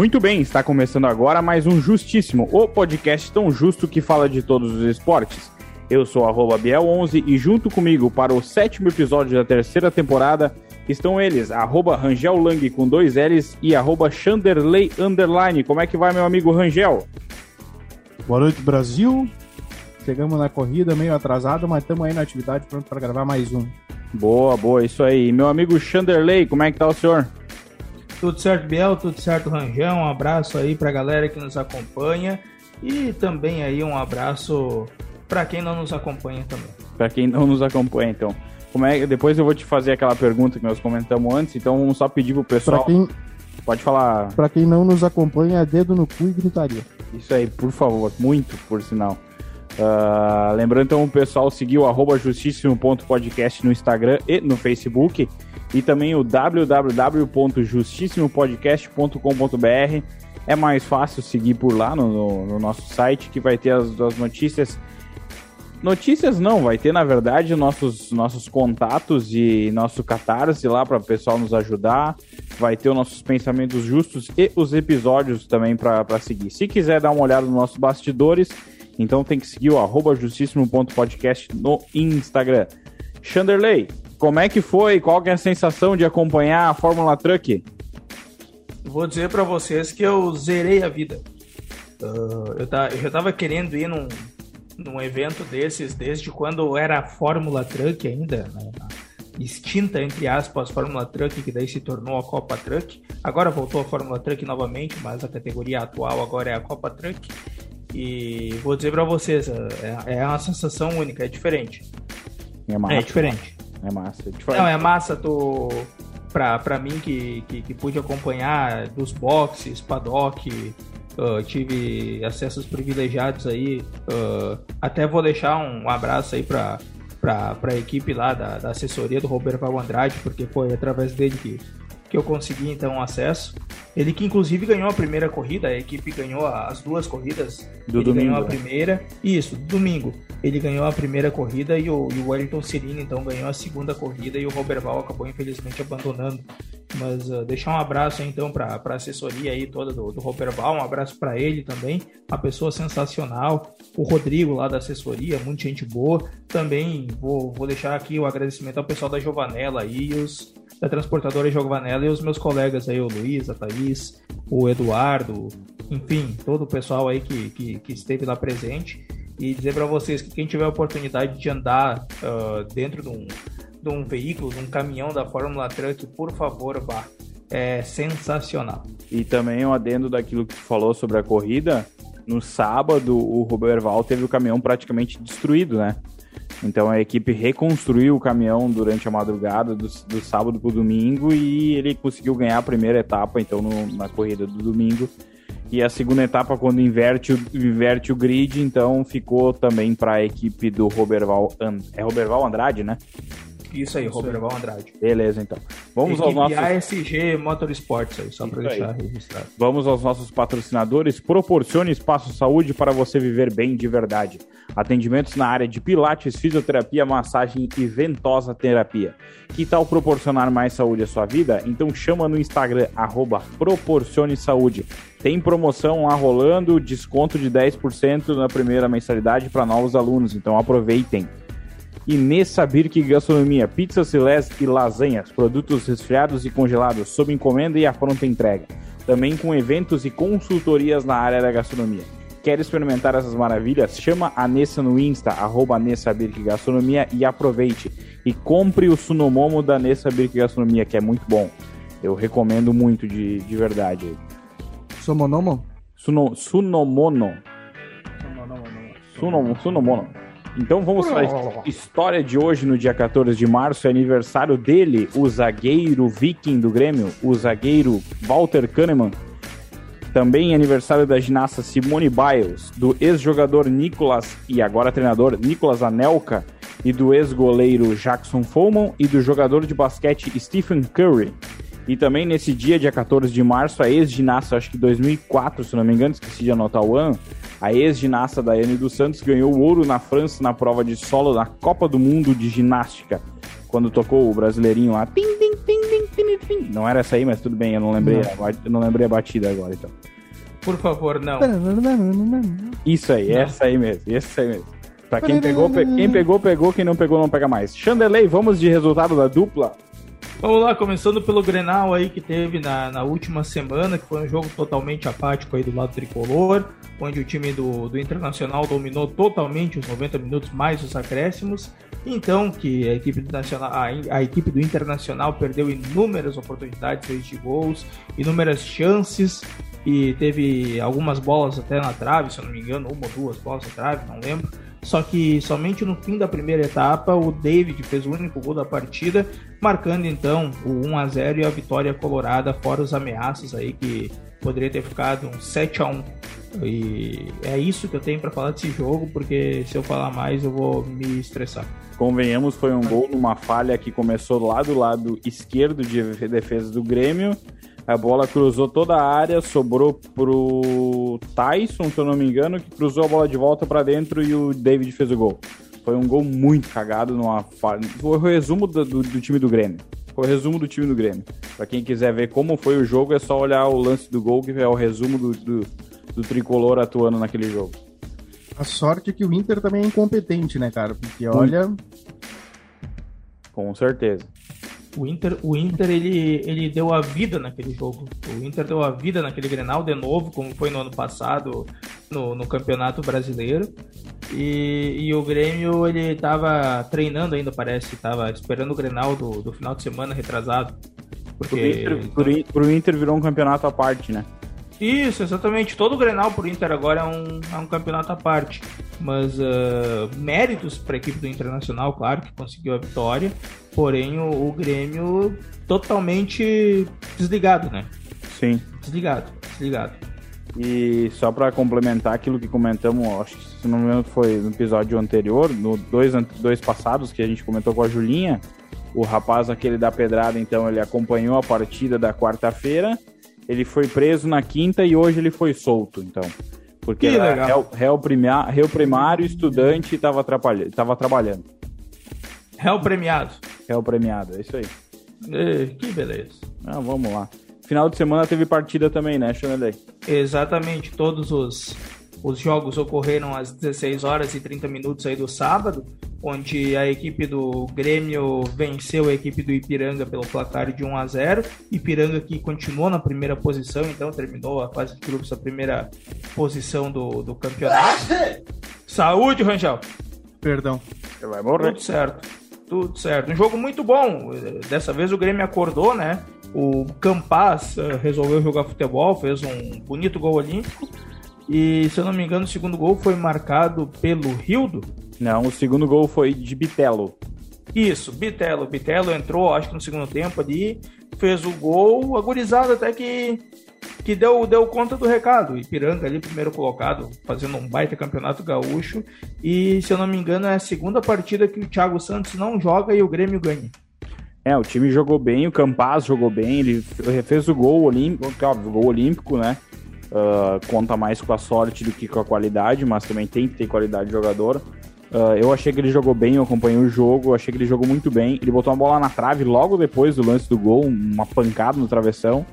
Muito bem, está começando agora mais um Justíssimo, o podcast tão justo que fala de todos os esportes. Eu sou arroba Biel11 e junto comigo para o sétimo episódio da terceira temporada estão eles, arroba Rangel Lang com dois L's e arroba Chanderley Underline. Como é que vai, meu amigo Rangel? Boa noite, Brasil. Chegamos na corrida meio atrasado, mas estamos aí na atividade pronto para gravar mais um. Boa, boa, isso aí. Meu amigo Chanderley, como é que tá o senhor? Tudo certo, Biel? Tudo certo, Rangel? Um abraço aí pra galera que nos acompanha e também aí um abraço para quem não nos acompanha também. Para quem não nos acompanha, então. Como é, depois eu vou te fazer aquela pergunta que nós comentamos antes, então vamos só pedir pro pessoal. Pra quem, Pode falar. Para quem não nos acompanha, é dedo no cu e gritaria. Isso aí, por favor, muito por sinal. Uh, lembrando então o pessoal seguir o arroba justíssimo.podcast no Instagram e no Facebook e também o www.justissimopodcast.com.br. É mais fácil seguir por lá no, no, no nosso site que vai ter as, as, notícias. Notícias não, vai ter na verdade nossos, nossos contatos e nosso catarse lá para o pessoal nos ajudar. Vai ter os nossos pensamentos justos e os episódios também para seguir. Se quiser dar uma olhada nos nossos bastidores, então tem que seguir o justíssimo.podcast no Instagram. Chanderley, como é que foi? Qual que é a sensação de acompanhar a Fórmula Truck? Vou dizer para vocês que eu zerei a vida. Uh, eu, tá, eu já tava querendo ir num, num evento desses desde quando era a Fórmula Truck ainda, né? extinta, entre aspas, Fórmula Truck, que daí se tornou a Copa Truck. Agora voltou a Fórmula Truck novamente, mas a categoria atual agora é a Copa Truck. E vou dizer para vocês, é, é uma sensação única, é diferente. É, é diferente. É massa. Diferente. Não, é massa, tô. Pra, pra mim que, que, que pude acompanhar dos boxes, paddock, uh, tive acessos privilegiados aí. Uh, até vou deixar um abraço aí pra, pra, pra equipe lá da, da assessoria do Roberto Andrade, porque foi através dele que, que eu consegui então acesso. Ele que inclusive ganhou a primeira corrida, a equipe ganhou as duas corridas. Do ele domingo. ganhou a primeira. Isso, domingo. Ele ganhou a primeira corrida e o, e o Wellington Cirino então ganhou a segunda corrida e o Robert Val acabou infelizmente abandonando. Mas uh, deixar um abraço então para a assessoria aí toda do, do Robert Val, um abraço para ele também, uma pessoa sensacional. O Rodrigo lá da assessoria, muita gente boa. Também vou, vou deixar aqui o agradecimento ao pessoal da Giovanella aí e os da transportadora Giovanella e os meus colegas aí, o Luiz, a Thaís, o Eduardo, enfim, todo o pessoal aí que, que, que esteve lá presente. E dizer para vocês que quem tiver a oportunidade de andar uh, dentro de um, de um veículo, de um caminhão da Fórmula Truck, por favor, vá. É sensacional. E também um adendo daquilo que tu falou sobre a corrida. No sábado, o Robert teve o caminhão praticamente destruído, né? Então a equipe reconstruiu o caminhão durante a madrugada do, do sábado para o domingo e ele conseguiu ganhar a primeira etapa, então, no, na corrida do domingo. E a segunda etapa, quando inverte o, inverte o grid, então ficou também para a equipe do Roberval. É Roberval Andrade, né? Isso aí, Roberval Andrade. Beleza, então. Vamos Equipe aos nossos. ASG Motorsports aí, só para deixar aí. registrado. Vamos aos nossos patrocinadores. Proporcione espaço saúde para você viver bem de verdade. Atendimentos na área de pilates, fisioterapia, massagem e ventosa terapia. Que tal proporcionar mais saúde à sua vida? Então chama no Instagram, arroba Proporcione Saúde. Tem promoção lá rolando, desconto de 10% na primeira mensalidade para novos alunos, então aproveitem. E Nessa Birk Gastronomia, pizzas filés e lasanhas, produtos resfriados e congelados sob encomenda e a pronta entrega. Também com eventos e consultorias na área da gastronomia. Quer experimentar essas maravilhas? Chama a Nessa no Insta, arroba Nessa Birk Gastronomia e aproveite. E compre o Sunomomo da Nessa Birk Gastronomia, que é muito bom. Eu recomendo muito de, de verdade. Somonomo? Suno, Sunomono. Sunomono. Sunomono. Então vamos para a história de hoje, no dia 14 de março, é aniversário dele, o zagueiro viking do Grêmio, o zagueiro Walter Kahneman. Também é aniversário da ginasta Simone Biles, do ex-jogador Nicolas e agora treinador Nicolas Anelka e do ex-goleiro Jackson Follman e do jogador de basquete Stephen Curry. E também nesse dia, dia 14 de março, a ex-ginasta, acho que 2004, se não me engano, esqueci de anotar o ano, a ex-ginasta Daiane dos Santos ganhou ouro na França na prova de solo da Copa do Mundo de Ginástica, quando tocou o brasileirinho lá. Tim, tim, tim, Não era essa aí, mas tudo bem, eu não lembrei, Não. A, eu não lembrei a batida agora, então. Por favor, não. Isso aí, Não. essa aí mesmo, essa aí mesmo. Pra quem pegou, pe- quem pegou, pegou, quem não pegou, não pega mais. Chandelei, vamos de resultado da dupla. Vamos lá, começando pelo Grenal aí que teve na, na última semana, que foi um jogo totalmente apático aí do lado tricolor, onde o time do, do Internacional dominou totalmente os 90 minutos mais os acréscimos. Então, que a equipe do, Nacional, a, a equipe do Internacional perdeu inúmeras oportunidades de gols, inúmeras chances e teve algumas bolas até na trave, se eu não me engano, uma ou duas bolas na trave, não lembro. Só que somente no fim da primeira etapa o David fez o único gol da partida, marcando então o 1 a 0 e a vitória colorada, fora os ameaços aí que poderia ter ficado um 7 a 1. E é isso que eu tenho para falar desse jogo, porque se eu falar mais eu vou me estressar. Convenhamos, foi um gol numa falha que começou lá do lado esquerdo de defesa do Grêmio. A bola cruzou toda a área, sobrou pro Tyson, se eu não me engano, que cruzou a bola de volta pra dentro e o David fez o gol. Foi um gol muito cagado numa falha. Foi o resumo do, do- do time do Grêmio. Foi o resumo do time do Grêmio. Pra quem quiser ver como foi o jogo, é só olhar o lance do gol, que é o resumo do, do, do tricolor atuando naquele jogo. A sorte é que o Inter também é incompetente, né, cara? Porque olha, Com certeza. O Inter, o Inter ele, ele deu a vida naquele jogo. O Inter deu a vida naquele Grenal de novo, como foi no ano passado no, no Campeonato Brasileiro. E, e o Grêmio ele tava treinando ainda, parece, tava esperando o Grenal do, do final de semana retrasado. Pro Porque Inter, pro In- pro Inter virou um campeonato à parte, né? Isso, exatamente. Todo o Grenal pro Inter agora é um, é um campeonato à parte. Mas ah, méritos para a equipe do Internacional, claro, que conseguiu a vitória. Porém, o, o Grêmio totalmente desligado, né? Sim. Desligado, desligado. E só pra complementar aquilo que comentamos, acho que se não me engano foi no episódio anterior, no dois, dois passados que a gente comentou com a Julinha, o rapaz aquele da pedrada, então ele acompanhou a partida da quarta-feira, ele foi preso na quinta e hoje ele foi solto, então. Porque Que era legal. réu, réu, primia- réu primário, estudante e tava, atrapalhando, tava trabalhando. Réu premiado. Réu premiado, é isso aí. Que beleza. Ah, vamos lá. Final de semana teve partida também, né, Chanelei? Exatamente, todos os, os jogos ocorreram às 16 horas e 30 minutos aí do sábado, onde a equipe do Grêmio venceu a equipe do Ipiranga pelo placar de 1 a 0. Ipiranga que continuou na primeira posição, então terminou a fase de grupos a primeira posição do, do campeonato. Saúde, Rangel. perdão. Você vai morrer. Tudo certo. Tudo certo. Um jogo muito bom. Dessa vez o Grêmio acordou, né? O Campaz eh, resolveu jogar futebol, fez um bonito gol olímpico. E, se eu não me engano, o segundo gol foi marcado pelo Rildo. Não, o segundo gol foi de Bitelo. Isso, Bitelo. Bitelo entrou, acho que no segundo tempo ali, fez o gol, agorizado até que, que deu, deu conta do recado. Ipiranga ali, primeiro colocado, fazendo um baita campeonato gaúcho. E, se eu não me engano, é a segunda partida que o Thiago Santos não joga e o Grêmio ganha. É, o time jogou bem, o Campaz jogou bem, ele fez o gol olímpico, óbvio, o gol olímpico, né? Ah, conta mais com a sorte do que com a qualidade, mas também tem que ter qualidade de jogador. Ah, eu achei que ele jogou bem, eu acompanhei o jogo, achei que ele jogou muito bem. Ele botou uma bola na trave logo depois do lance do gol, uma pancada no travessão.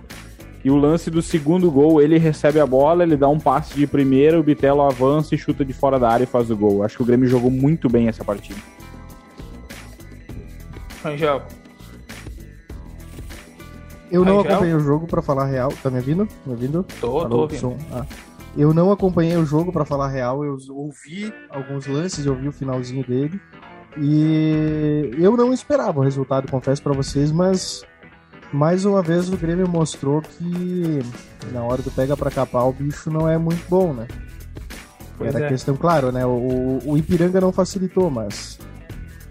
E o lance do segundo gol, ele recebe a bola, ele dá um passe de primeira, o Bitelo avança e chuta de fora da área e faz o gol. Acho que o Grêmio jogou muito bem essa partida. Angel. Eu não acompanhei o jogo pra falar real. Tá me ouvindo? Me ouvindo? Tô, tô Alô, ouvindo. Ah. Eu não acompanhei o jogo pra falar real. Eu ouvi alguns lances, eu ouvi o finalzinho dele. E eu não esperava o resultado, confesso pra vocês, mas mais uma vez o Grêmio mostrou que na hora do pega pra capar o bicho não é muito bom, né? Pois Era é. questão, claro, né? O, o Ipiranga não facilitou, mas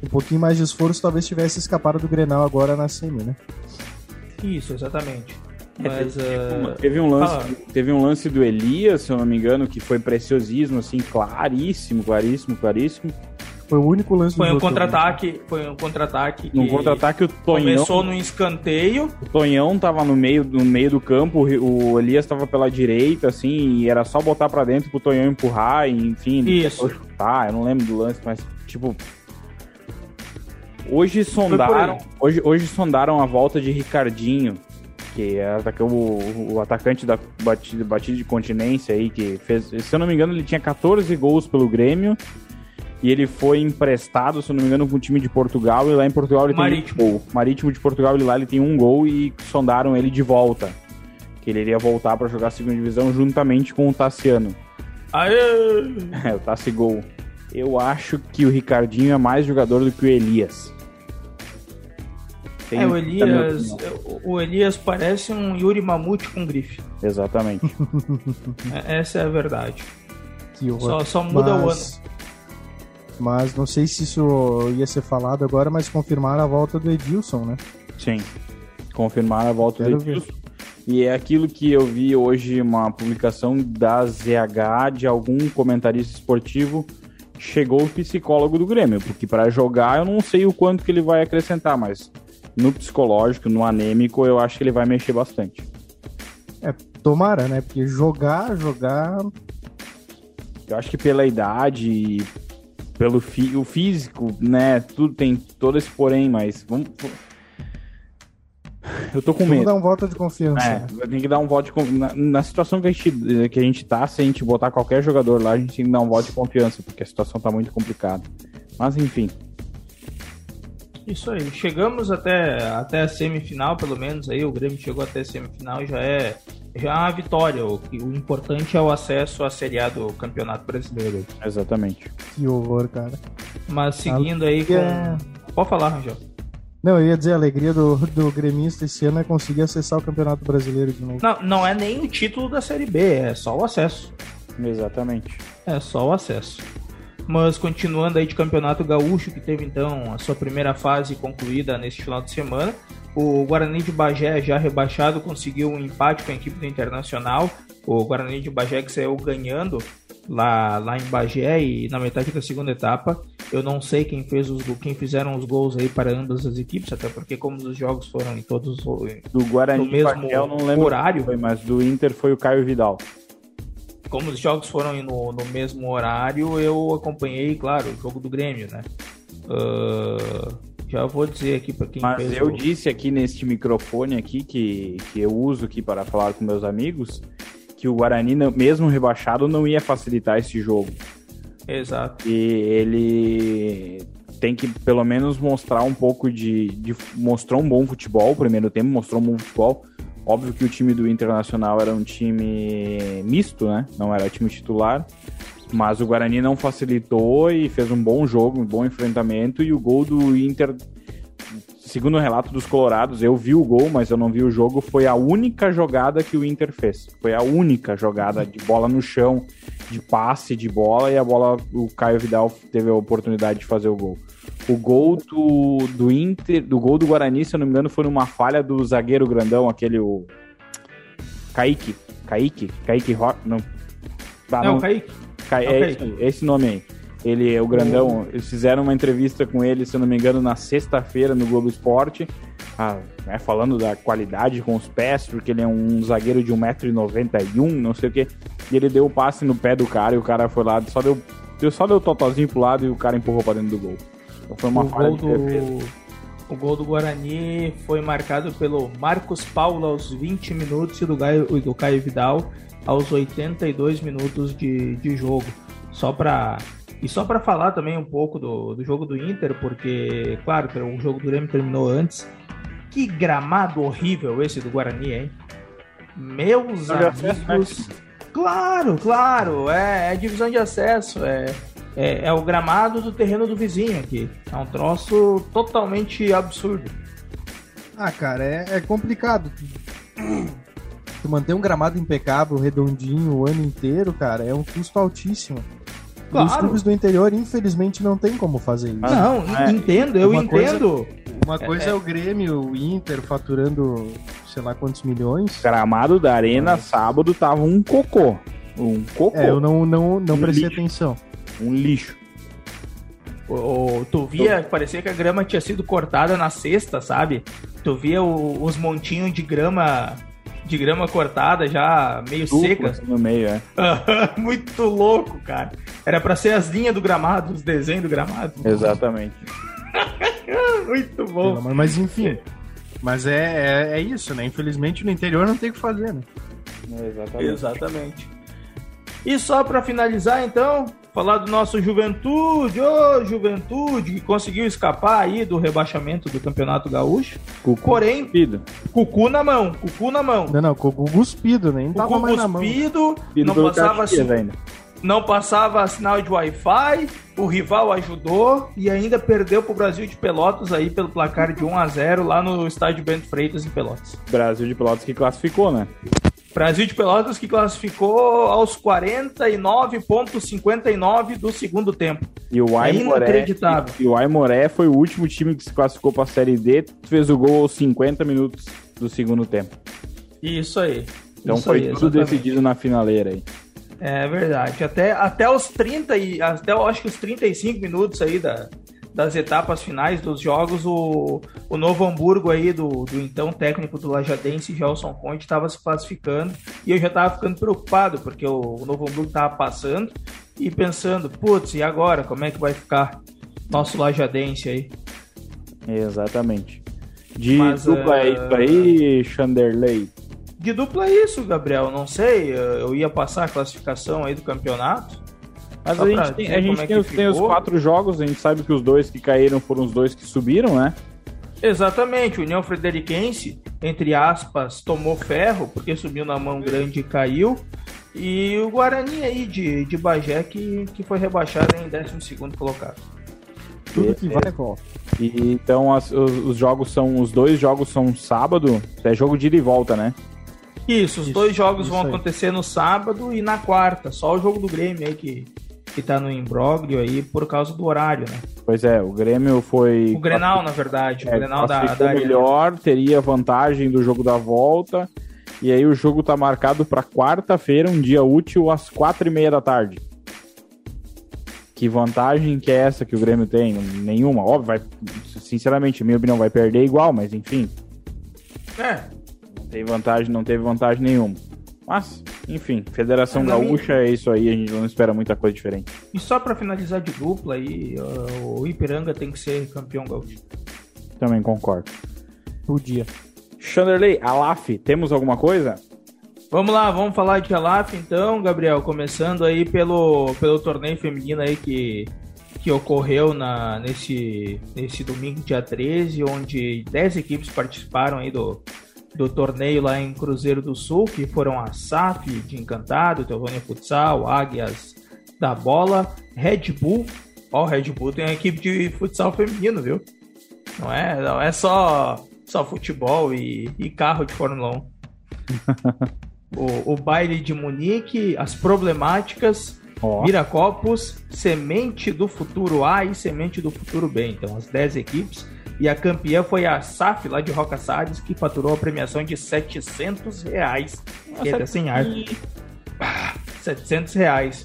um pouquinho mais de esforço talvez tivesse escapado do Grenal agora na semi, né? Isso, exatamente. É, Mas teve, ah, teve um lance, teve um lance do Elias, se eu não me engano, que foi preciosismo, assim, claríssimo, claríssimo, claríssimo. Foi o único lance foi do um vi. contra-ataque, foi um contra-ataque que No contra-ataque, o Tonhão, começou no escanteio. o Tonhão tava no meio, no meio do campo, o Elias tava pela direita, assim, e era só botar pra dentro pro Tonhão empurrar, e, enfim, ele Isso. chutar, eu não lembro do lance, mas, tipo, Hoje sondaram, hoje, hoje sondaram a volta de Ricardinho, que é o, o atacante da batida, batida de continência aí, que fez, se eu não me engano, ele tinha 14 gols pelo Grêmio e ele foi emprestado, se eu não me engano, com o time de Portugal, e lá em Portugal ele Marítimo. tem um gol. Marítimo de Portugal, ele lá ele tem um gol e sondaram ele de volta. Que ele iria voltar para jogar a segunda divisão juntamente com o Tassiano. Aê! É, o Tassi Gol. Eu acho que o Ricardinho é mais jogador do que o Elias. Tem- É, o Elias, opinião. o Elias parece um Yuri Mamute com grife. Exatamente. É- Essa é a verdade. Que horror. Só, só muda o ano. mas, mas não sei se isso ia ser falado agora, mas confirmaram a volta do Edilson, né? Sim. Confirmaram a volta Quero do ver. Edilson. E é aquilo que eu vi hoje, uma publicação da ZH de algum comentarista esportivo. Chegou o psicólogo do Grêmio, porque para jogar eu não sei o quanto que ele vai acrescentar, mas no psicológico, no anêmico, eu acho que ele vai mexer bastante. Tomara, né? Porque jogar, jogar. Eu acho que pela idade pelo fi, o físico, né? Tudo tem todo esse porém, mas vamos. Eu tô com medo. dar um voto de confiança. É, tem que dar um voto de confiança. Na, na situação que a, gente, que a gente tá, se a gente botar qualquer jogador lá, a gente tem que dar um voto de confiança, porque a situação tá muito complicada. Mas enfim, Isso aí. Chegamos até, até a semifinal, pelo menos aí. O Grêmio chegou até a semifinal já é, já é uma vitória. O, o importante é o acesso à Série A do Campeonato Brasileiro. exatamente. Que horror, cara. Mas seguindo aí com. É. Pode falar, Rangel. Não, eu ia dizer, a alegria do, do gremista esse ano é conseguir acessar o Campeonato Brasileiro de novo. Não, não é nem o título da Série B, é só o acesso. Exatamente. É só o acesso. Mas continuando aí de Campeonato Gaúcho, que teve então a sua primeira fase concluída neste final de semana, o Guarani de Bagé, já rebaixado, conseguiu um empate com a equipe do Internacional. O Guarani de Bagé que saiu ganhando lá, lá em Bagé e na metade da segunda etapa. Eu não sei quem fez os quem fizeram os gols aí para ambas as equipes, até porque como os jogos foram em todos o- Do Guarani No mesmo Bagé, eu não lembro horário? foi, mas do Inter foi o Caio Vidal. Como os jogos foram no, no mesmo horário, eu acompanhei, claro, o jogo do Grêmio, né? Ah, já vou dizer aqui para quem Mas eu o... disse aqui neste microfone aqui que, que eu uso aqui para falar com meus amigos que o Guarani, mesmo rebaixado, não ia facilitar esse jogo. Exato. E ele tem que pelo menos mostrar um pouco de, de. Mostrou um bom futebol, o primeiro tempo mostrou um bom futebol. Óbvio que o time do Internacional era um time misto, né? Não era time titular. Mas o Guarani não facilitou e fez um bom jogo, um bom enfrentamento. E o gol do Inter, segundo o relato dos Colorados, eu vi o gol, mas eu não vi o jogo. Foi a única jogada que o Inter fez. Foi a única jogada de bola no chão, de passe de bola. E a bola, o Caio Vidal teve a oportunidade de fazer o gol. O gol do, do Inter, do gol do Guarani, se eu não me engano, foi numa falha do zagueiro grandão, aquele o Kaique, Kaique, Kaique Rock, não. Tá, Não, não, Kaique. É o é, Kaique. esse, esse nome aí. Ele é o grandão. Eles fizeram uma entrevista com ele, se eu não me engano, na sexta-feira no Globo Esporte. Ah, né, falando da qualidade com os pés, porque ele é um zagueiro de 1,91m, não sei o quê. E ele deu o passe no pé do cara e o cara foi lá, só deu, deu só deu totozinho pro lado e o cara empurrou pra dentro do gol. Foi uma o falha gol de defesa. do o gol do Guarani foi marcado pelo Marcos Paulo aos 20 minutos e do Caio, do Caio Vidal aos 82 minutos de, de jogo. Só para e só para falar também um pouco do, do jogo do Inter, porque claro que o jogo do Grêmio terminou antes. Que gramado horrível esse do Guarani, hein? Meus acesso, né? amigos. Claro, claro, é, é divisão de acesso, é, é, é o gramado do terreno do vizinho aqui. É um troço totalmente absurdo. Ah, cara, é, é complicado. Tu manter um gramado impecável, redondinho o ano inteiro, cara, é um custo altíssimo. Claro. os clubes do interior, infelizmente, não tem como fazer isso. Não, é, entendo, eu uma coisa- entendo. Uma coisa é, o Grêmio, o Inter faturando sei lá quantos milhões. Gramado da Arena, sábado, tava um cocô. Um cocô. É, eu não, não, não Um prestei lixo. atenção. Um lixo. O- o- tu via, parecia que a grama tinha sido cortada na sexta, sabe? Tu via o- os montinhos de grama de grama cortada já meio Duplo, seca. assim, no meio, é. Muito louco, cara. Era pra ser as linhas do gramado, os desenhos do gramado. Exatamente. Muito bom. Mas enfim. Mas é, é, é, isso, né? Infelizmente no interior não tem o que fazer, né? Exatamente. Exatamente. E só para finalizar, então, falar do nosso Juventude, ô oh, Juventude, que conseguiu escapar aí do rebaixamento do Campeonato Gaúcho. Cucu Porém, cuspido. cucu na mão, cucu na mão. Não, não, cucu cuspido, nem cucu tava mais cuspido, na mão. não passava assim, não passava sinal de Wi-Fi, o rival ajudou e ainda perdeu pro Brasil de Pelotas aí pelo placar de 1 a 0 lá no estádio Bento Freitas em Pelotas. Brasil de Pelotas que classificou, né? Brasil de Pelotas que classificou aos 49,59 do segundo tempo. E o Aimoré, e o Aimoré foi o último time que se classificou para a Série D, fez o gol aos 50 minutos do segundo tempo. Isso aí. Então Isso foi aí, tudo exatamente. decidido na finaleira aí. É verdade. Até, até os 30 e até eu acho que os 35 minutos aí da, das etapas finais dos jogos, o, o Novo Hamburgo aí, do, do então técnico do Lajadense, Gelson Conte, estava se classificando e eu já estava ficando preocupado, porque o, o Novo Hamburgo estava passando e pensando, putz, e agora? Como é que vai ficar nosso Lajadense aí? Exatamente. De Mas, dupla é isso aí, Chanderley? De dupla é isso, Gabriel. Não sei, eu ia passar a classificação aí do campeonato. Mas a gente, tem, a gente é tem, os, tem, os, quatro jogos, a gente sabe que os dois que caíram foram os dois que subiram, né? Exatamente, o União Frederiquense, entre aspas, tomou ferro, porque subiu na mão grande e caiu. E o Guarani aí de, de Bagé, que, que foi rebaixado em 12 colocado. Tudo que vai volta. E, então as, os, os, jogos são. Os dois jogos são sábado. É jogo de ida e volta, né? Isso, os isso, dois jogos vão aí. acontecer no sábado e na quarta. Só o jogo do Grêmio aí que, que tá no imbróglio aí por causa do horário, né? Pois é, o Grêmio foi. O Grenal, na verdade. O é, Grenal da, da melhor, teria vantagem do jogo da volta. E aí o jogo tá marcado para quarta-feira, um dia útil, às quatro e meia da tarde. Que vantagem que é essa que o Grêmio tem? Nenhuma. Óbvio, vai, sinceramente, minha opinião, vai perder igual, mas enfim. É. Não tem vantagem, não teve vantagem nenhuma. Mas, enfim, Federação Mas Gaúcha é isso aí, a gente não espera muita coisa diferente. E só para finalizar de dupla aí, o Ipiranga tem que ser campeão gaúcho. Também concordo. Podia. Chanderley, Alaf, temos alguma coisa? Vamos lá, vamos falar de Alaf então, Gabriel, começando aí pelo, pelo torneio feminino aí que, que ocorreu na, nesse, nesse domingo, dia 13, onde 10 equipes participaram aí do, do torneio lá em Cruzeiro do Sul, que foram a SAF de Encantado, Teutônia Futsal, Águias da Bola, Red Bull. Ó, o Red Bull tem uma equipe de futsal feminino, viu? Não é, não é só, só futebol e, e carro de Fórmula 1. o, o baile de Munique, as problemáticas, oh. Viracopos, Semente do Futuro A e Semente do Futuro B. Então, as 10 equipes e a campeã foi a SAF, lá de Roca Salles, que faturou a premiação de 700 reais. Que é sem ar. 700 reais.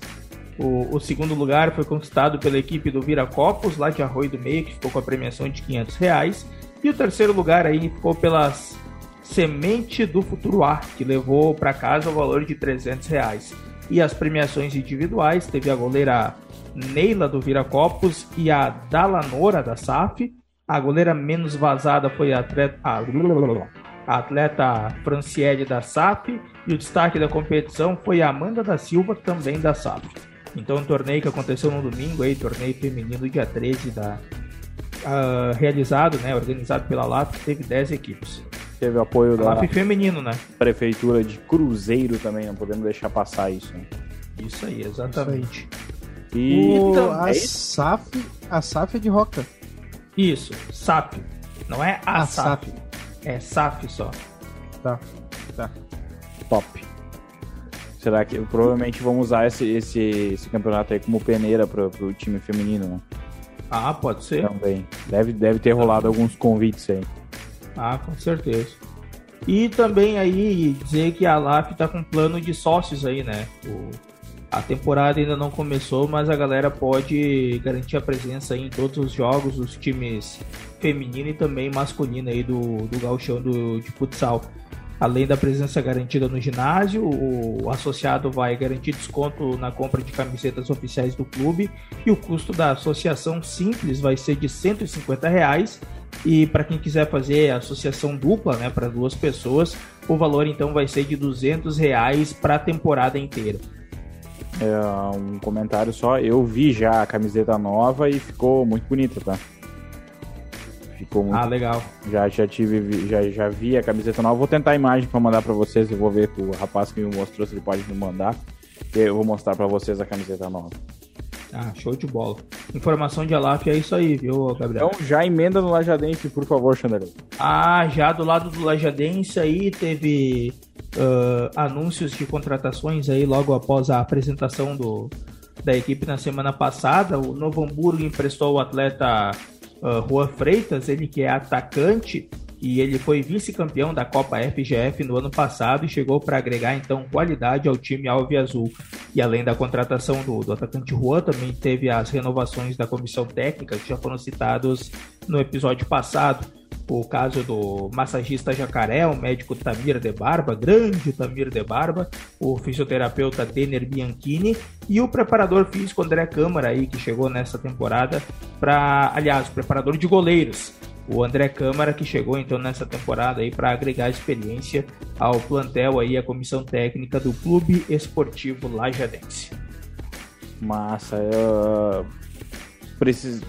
O, o, segundo lugar foi conquistado pela equipe do Viracopos, lá de Arroio do Meio, que ficou com a premiação de 500 reais. E o terceiro lugar aí ficou pelas Semente do Futuro Ar, que levou para casa o valor de 300 reais. E as premiações individuais teve a goleira Neila do Viracopos e a Dalanora da SAF, a goleira menos vazada foi a atleta, a, atleta Franciele da SAP. E o destaque da competição foi a Amanda da Silva, também da SAP. Então, um torneio que aconteceu no domingo, aí, torneio feminino, dia 13, da, uh, realizado, né, organizado pela LAF, teve 10 equipes. Teve apoio da LAF feminino, né? Prefeitura de Cruzeiro também, não podemos deixar passar isso. Né? Isso aí, exatamente. E o, então, a, é SAF, a SAF é de Roca. Isso, SAP. Não é a, a SAP. SAP. É SAP só. Tá, tá. Top. Será que provavelmente vamos usar esse, esse, esse campeonato aí como peneira pro, pro time feminino, né? Ah, pode ser. Também. Deve, deve ter rolado alguns convites aí. Ah, com certeza. E também aí dizer que a LAF tá com plano de sócios aí, né? O, a temporada ainda não começou, mas a galera pode garantir a presença em todos os jogos, os times feminino e também masculino aí do, do gauchão do, de futsal. Além da presença garantida no ginásio, o associado vai garantir desconto na compra de camisetas oficiais do clube e o custo da associação simples vai ser de 150 reais e para quem quiser fazer associação dupla, né, para duas pessoas, o valor então vai ser de 200 reais para a temporada inteira. É, um comentário só, eu vi já a camiseta nova e ficou muito bonita, tá? Ficou muito... Ah, legal. Já, já tive, já, já vi a camiseta nova. Vou tentar a imagem para mandar para vocês. Eu vou ver o rapaz que me mostrou se ele pode me mandar. Eu vou mostrar para vocês a camiseta nova. Ah, show de bola. Informação de Alaf é isso aí, viu, Gabriel? Então já emenda no Lajadense, por favor, Xanderão. Ah, já do lado do Lajadense aí teve uh, anúncios de contratações aí logo após a apresentação do, da equipe na semana passada. O Novo Hamburgo emprestou o atleta uh, Juan Freitas, ele que é atacante e ele foi vice-campeão da Copa FGF no ano passado e chegou para agregar então qualidade ao time Alve Azul. E além da contratação do, do atacante Juan, também teve as renovações da comissão técnica que já foram citados no episódio passado. O caso do massagista Jacaré, o médico Tamir de Barba, grande Tamir de Barba, o fisioterapeuta Denner Bianchini e o preparador físico André Câmara aí que chegou nessa temporada para, aliás, preparador de goleiros o André Câmara, que chegou então nessa temporada aí para agregar experiência ao plantel aí, a comissão técnica do Clube Esportivo Lajadense. Massa, eu preciso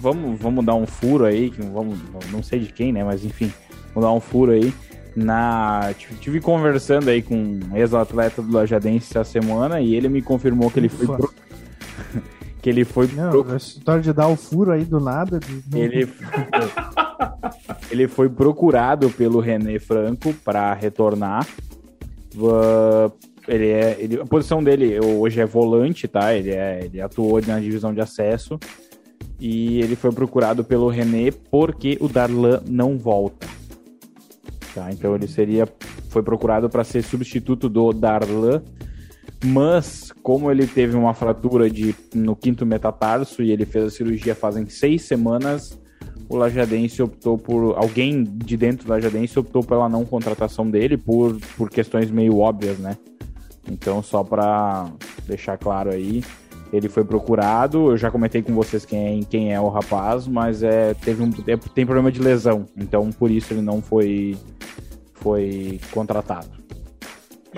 vamos vamos dar um furo aí, que vamos não sei de quem, né, mas enfim, vamos dar um furo aí na tive conversando aí com um ex-atleta do Lajadense essa semana e ele me confirmou que ele foi pro... que ele foi não, pro... história de dar o furo aí do nada de... ele ele foi procurado pelo René Franco para retornar. Uh, ele é, ele, a posição dele hoje é volante, tá? Ele, é, ele atuou na divisão de acesso. E ele foi procurado pelo René porque o Darlan não volta. Tá? Então ele seria foi procurado para ser substituto do Darlan, mas como ele teve uma fratura de, no quinto metatarso e ele fez a cirurgia fazem seis semanas, o Lajadense optou por. Alguém de dentro do Lajadense optou pela não contratação dele por, por questões meio óbvias, né? Então, só para deixar claro aí, ele foi procurado. Eu já comentei com vocês quem, quem é o rapaz, mas é, teve um, tem problema de lesão, então por isso ele não foi, foi contratado.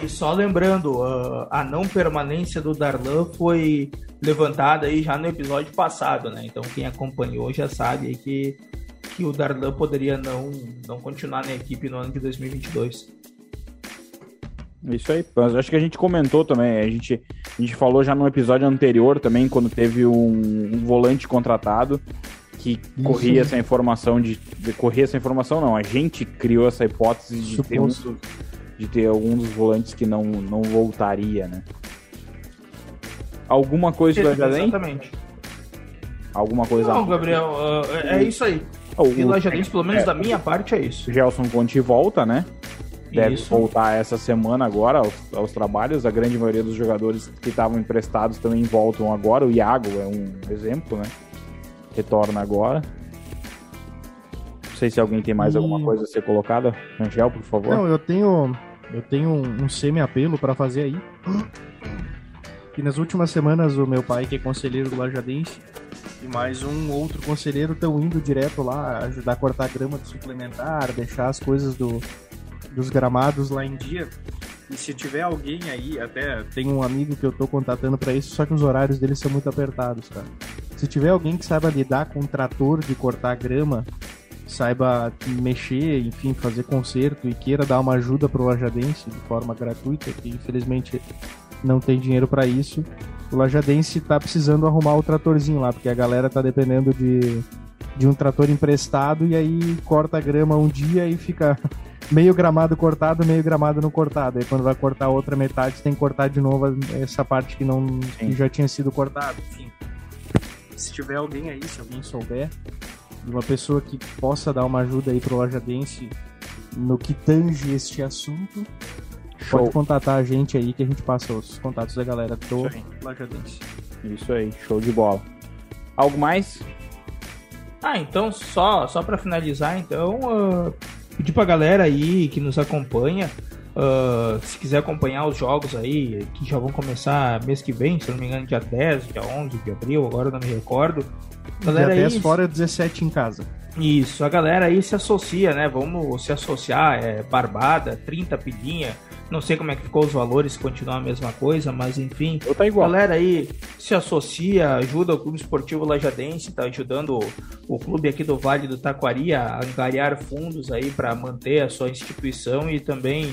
E só lembrando, a não permanência do Darlan foi levantada aí já no episódio passado, né? Então quem acompanhou já sabe que, que o Darlan poderia não, não continuar na equipe no ano de 2022. Isso aí, acho que a gente comentou também, a gente, a gente falou já no episódio anterior também, quando teve um, um volante contratado que Isso. corria essa informação de, de, Corria essa informação, não, a gente criou essa hipótese de ter um de ter algum dos volantes que não, não voltaria, né? Alguma coisa do Lajadense? Exatamente. Alguma coisa. Não, Gabriel, uh, é isso aí. O, e Lajadense, pelo menos é, da minha parte, é isso. Gelson Conte volta, né? Deve isso. voltar essa semana agora aos, aos, trabalhos. A grande maioria dos jogadores que estavam emprestados também voltam agora. O Iago é um exemplo, né? Retorna agora sei se alguém tem mais e... alguma coisa a ser colocada. Angel, por favor. Não, eu tenho eu tenho um, um semi-apelo para fazer aí. Que nas últimas semanas o meu pai, que é conselheiro do Lajadense, e mais um outro conselheiro estão indo direto lá ajudar a cortar a grama do suplementar, deixar as coisas do, dos gramados lá em dia. E se tiver alguém aí, até tem um amigo que eu tô contatando para isso, só que os horários dele são muito apertados, cara. Se tiver alguém que saiba lidar com um trator de cortar grama saiba mexer, enfim, fazer conserto e queira dar uma ajuda pro Lajadense de forma gratuita, que infelizmente não tem dinheiro para isso, o Lajadense tá precisando arrumar o tratorzinho lá, porque a galera tá dependendo de, de um trator emprestado e aí corta a grama um dia e fica meio gramado cortado, meio gramado não cortado. Aí quando vai cortar a outra metade, tem que cortar de novo essa parte que não que já tinha sido cortada. Enfim. Se tiver alguém aí, se alguém souber, de uma pessoa que possa dar uma ajuda aí pro Lajadense no que tange este assunto, Show. pode contatar a gente aí que a gente passa os contatos da galera do Lajadense. Isso aí, show de bola. Algo mais? Ah, então só só para finalizar, então uh, pedir pra galera aí que nos acompanha, uh, se quiser acompanhar os jogos aí, que já vão começar mês que vem, se não me engano, dia 10, dia 11 de abril, agora não me recordo. Galera dia 10 aí, fora, 17 em casa. Isso, a galera aí se associa, né? Vamos se associar, é barbada, 30 pedinha. Não sei como é que ficou os valores, se continua a mesma coisa, mas enfim. Eu tá igual. Galera aí se associa, ajuda o Clube Esportivo Lajadense, tá ajudando o, o clube aqui do Vale do Taquari a angariar fundos aí para manter a sua instituição e também,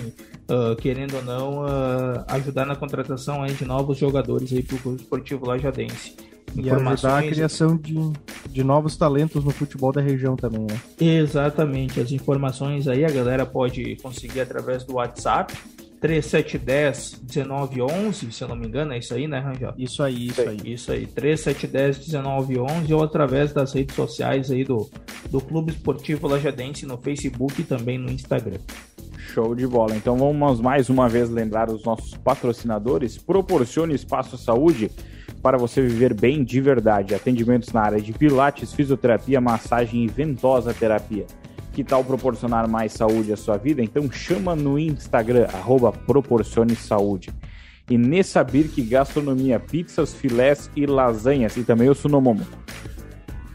uh, querendo ou não, uh, ajudar na contratação aí de novos jogadores aí para o Clube Esportivo Lajadense. E ajudar a criação de, de novos talentos no futebol da região também, né? Exatamente. As informações aí a galera pode conseguir através do WhatsApp. 3710 1911, se eu não me engano, é isso aí, né, Rangel? Isso aí, isso aí. Isso aí, 3710 1911 ou através das redes sociais aí do, do Clube Esportivo Lajadense no Facebook e também no Instagram. Show de bola. Então vamos mais uma vez lembrar os nossos patrocinadores. Proporcione Espaço Saúde para você viver bem de verdade. Atendimentos na área de pilates, fisioterapia, massagem e ventosa terapia. Que tal proporcionar mais saúde à sua vida? Então chama no Instagram, arroba Proporcione Saúde. E nessa Birk Gastronomia, pizzas, filés e lasanhas. E também o Sunomomo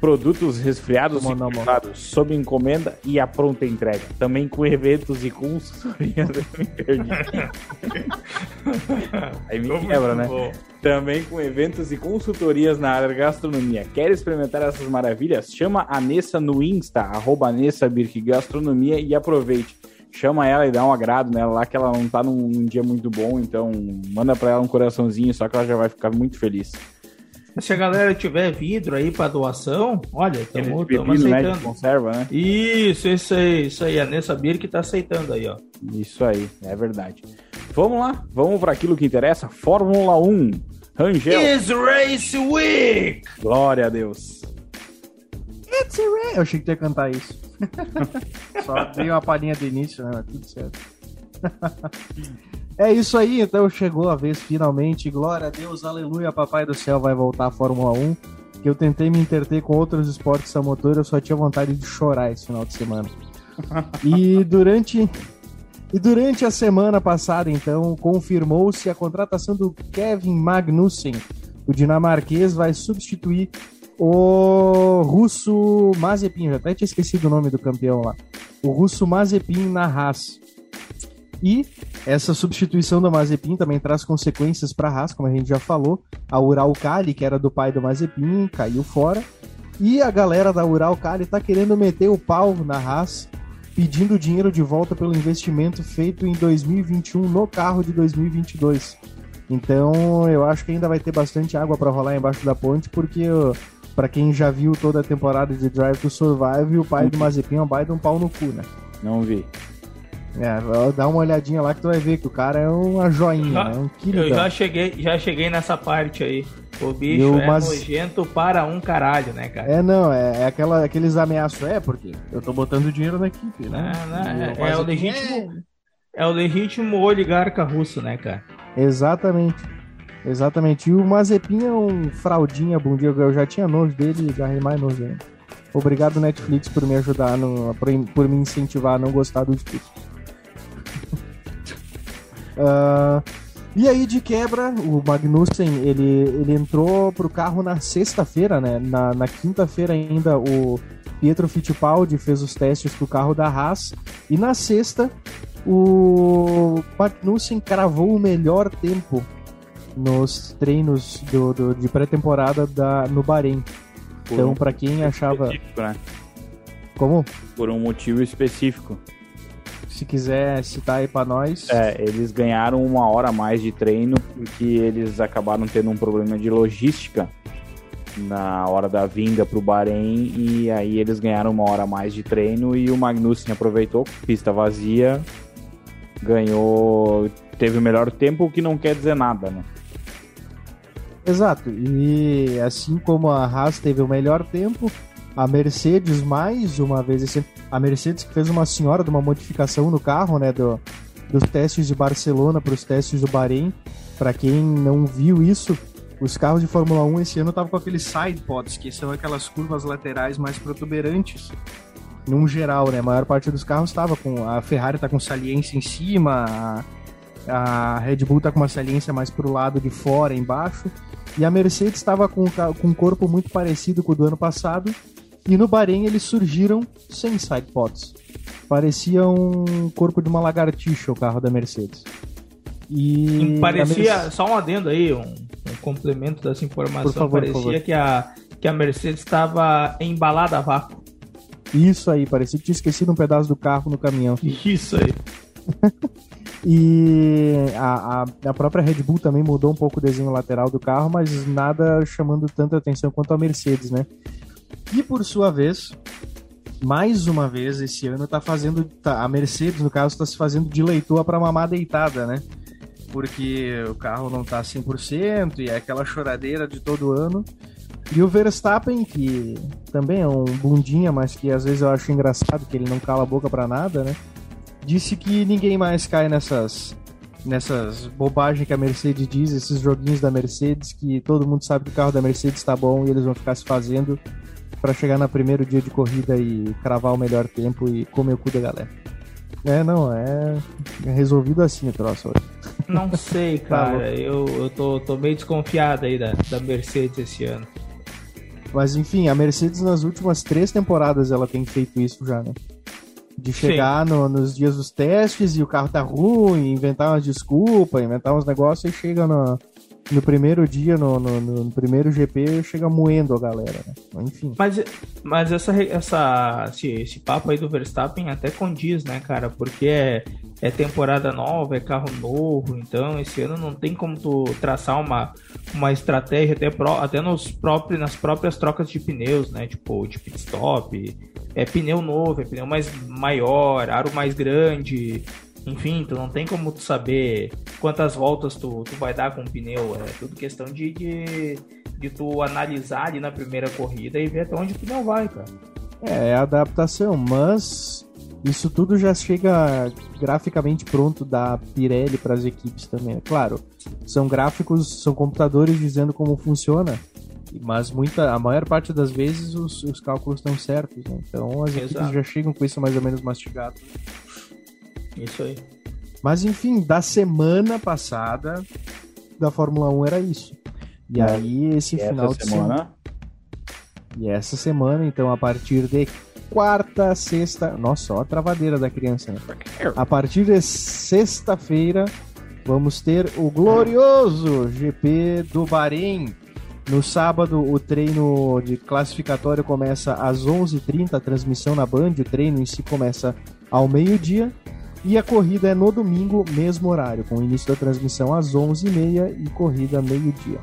produtos resfriados e congelados sob encomenda e a pronta entrega. Também com eventos e consultorias. Aí me quebra, né? Bom. Também com eventos e consultorias na área gastronomia. Quer experimentar essas maravilhas? Chama a Nessa no Insta, arroba Nessa Birk Gastronomia e aproveite chama ela e dá um agrado nela lá, que ela não tá num, num, dia muito bom, então manda pra ela um coraçãozinho, só que ela já vai ficar muito feliz. Se a galera tiver vidro aí para doação, olha, estamos né, aceitando. Né, conserva, né? Isso, isso aí, isso aí. A Nessa Beer que tá aceitando aí, ó. Isso aí, é verdade. Vamos lá, vamos para aquilo que interessa. Fórmula 1. Rangel. It's Race Week! Glória a Deus. It's a race. Eu achei que ia cantar isso. Só dei uma palhinha do início, né? Tudo certo. É isso aí, então chegou a vez finalmente. Glória a Deus, aleluia, papai do céu vai voltar a Fórmula 1. Que eu tentei me interter com outros esportes a motor, eu só tinha vontade de chorar esse final de semana. e durante e durante a semana passada, então, confirmou-se a contratação do Kevin Magnussen. O dinamarquês vai substituir o russo Mazepin, já até tinha esquecido o nome do campeão lá. O russo Mazepin na Haas. E essa substituição do Mazepin também traz consequências para a Haas, como a gente já falou. A Ural Kali, que era do pai do Mazepin, caiu fora. E a galera da Ural Kali tá querendo meter o pau na Haas, pedindo dinheiro de volta pelo investimento feito em 2021 no carro de 2022. Então, eu acho que ainda vai ter bastante água para rolar embaixo da ponte, porque para quem já viu toda a temporada de Drive to Survive, o pai do Mazepin é um baita um pau no cu, né? Não vi. É, dá uma olhadinha lá que tu vai ver que o cara é uma joinha, já, né? Um queridão. Eu já cheguei, já cheguei nessa parte aí. O bicho eu, é mas... nojento para um caralho, né, cara? É, não, é, é aquela, aqueles ameaços, é, porque eu tô botando dinheiro na equipe, né? É, né? É, é, o legítimo, é... é o legítimo oligarca russo, né, cara? Exatamente. Exatamente. E o Mazepin é um fraudinha bundinha. Eu já tinha nojo dele e agarrei mais nojo ainda. Obrigado, Netflix, por me ajudar, no, por, por me incentivar a não gostar do discurso. Uh, e aí, de quebra, o Magnussen, ele, ele entrou pro carro na sexta-feira, né? Na, na quinta-feira ainda, o Pietro Fittipaldi fez os testes pro carro da Haas. E na sexta, o Magnussen cravou o melhor tempo nos treinos do, do de pré-temporada no Bahrein. então, para quem achava. Né? Como? Por um motivo específico se quiser citar aí pra nós. É, eles ganharam uma hora a mais de treino porque eles acabaram tendo um problema de logística na hora da vinda pro Bahrein e aí eles ganharam uma hora a mais de treino e o Magnussen aproveitou, pista vazia, ganhou, teve o melhor tempo, o que não quer dizer nada, né? Exato, e assim como a Haas teve o melhor tempo, a Mercedes mais uma vez esse a Mercedes que fez uma senhora de uma modificação no carro, né, do, dos testes de Barcelona para os testes do Bahrein. Para quem não viu isso, os carros de Fórmula 1 esse ano estavam com aqueles side pods, que são aquelas curvas laterais mais protuberantes. num geral, né? A maior parte dos carros estava com. A Ferrari tá com saliência em cima, a, a Red Bull tá com uma saliência mais pro lado de fora, embaixo. E a Mercedes estava com, com um corpo muito parecido com o do ano passado. E no Bahrein eles surgiram sem sidepods. Parecia um corpo de uma lagartixa o carro da Mercedes. E parecia, Mercedes... só um adendo aí, um, um complemento dessa informação. Favor, parecia que a, que a Mercedes estava embalada a vácuo. Isso aí, parecia que tinha esquecido um pedaço do carro no caminhão. Isso aí. e a, a, a, própria Red Bull também mudou um pouco o desenho lateral do carro, mas nada chamando tanta atenção quanto a Mercedes, né? E por sua vez, mais uma vez esse ano tá fazendo. Tá, a Mercedes, no caso, está se fazendo de leitor para mamar deitada, né? Porque o carro não tá 100% e é aquela choradeira de todo ano. E o Verstappen, que também é um bundinha, mas que às vezes eu acho engraçado que ele não cala a boca para nada, né? Disse que ninguém mais cai nessas nessas bobagens que a Mercedes diz, esses joguinhos da Mercedes, que todo mundo sabe que o carro da Mercedes está bom e eles vão ficar se fazendo para chegar no primeiro dia de corrida e cravar o melhor tempo e comer o cu da galera. É, não, é, é resolvido assim o troço hoje. Não sei, tá cara. tá eu, eu tô, tô meio desconfiado aí da, da Mercedes esse ano. Mas enfim, a Mercedes nas últimas três temporadas ela tem feito isso já, né? De chegar no, nos dias dos testes e o carro tá ruim, inventar umas desculpas, inventar uns negócios e chega no, no primeiro dia, no, no, no, primeiro GP, chega moendo a galera, né? Enfim. Mas, mas essa, essa, esse, esse papo aí do Verstappen até condiz, né, cara? Porque é, é temporada nova, é carro novo, então esse ano não tem como tu traçar uma, uma estratégia até, pro, até nos próprios, nas próprias trocas de pneus, né? Tipo, de pit stop, é pneu novo, é pneu mais maior, aro mais grande, enfim, tu não tem como tu saber quantas voltas tu, tu vai dar com o pneu. É tudo questão de, de, de tu analisar ali na primeira corrida e ver até onde o pneu vai, cara. É, é adaptação, mas isso tudo já chega graficamente pronto da Pirelli para as equipes também. É claro, são gráficos, são computadores dizendo como funciona, mas muita, a maior parte das vezes os, os cálculos estão certos. Né? Então as Exato. equipes já chegam com isso mais ou menos mastigado. Isso aí. Mas enfim, da semana passada da Fórmula 1 era isso. E é. aí esse e final de semana. semana. E essa semana, então, a partir de quarta, sexta. Nossa, ó a travadeira da criança, né? A partir de sexta-feira, vamos ter o glorioso GP do Bahrein. No sábado, o treino de classificatório começa às 11h30, a transmissão na Band. O treino em si começa ao meio-dia. E a corrida é no domingo, mesmo horário, com o início da transmissão às 11h30 e corrida meio-dia.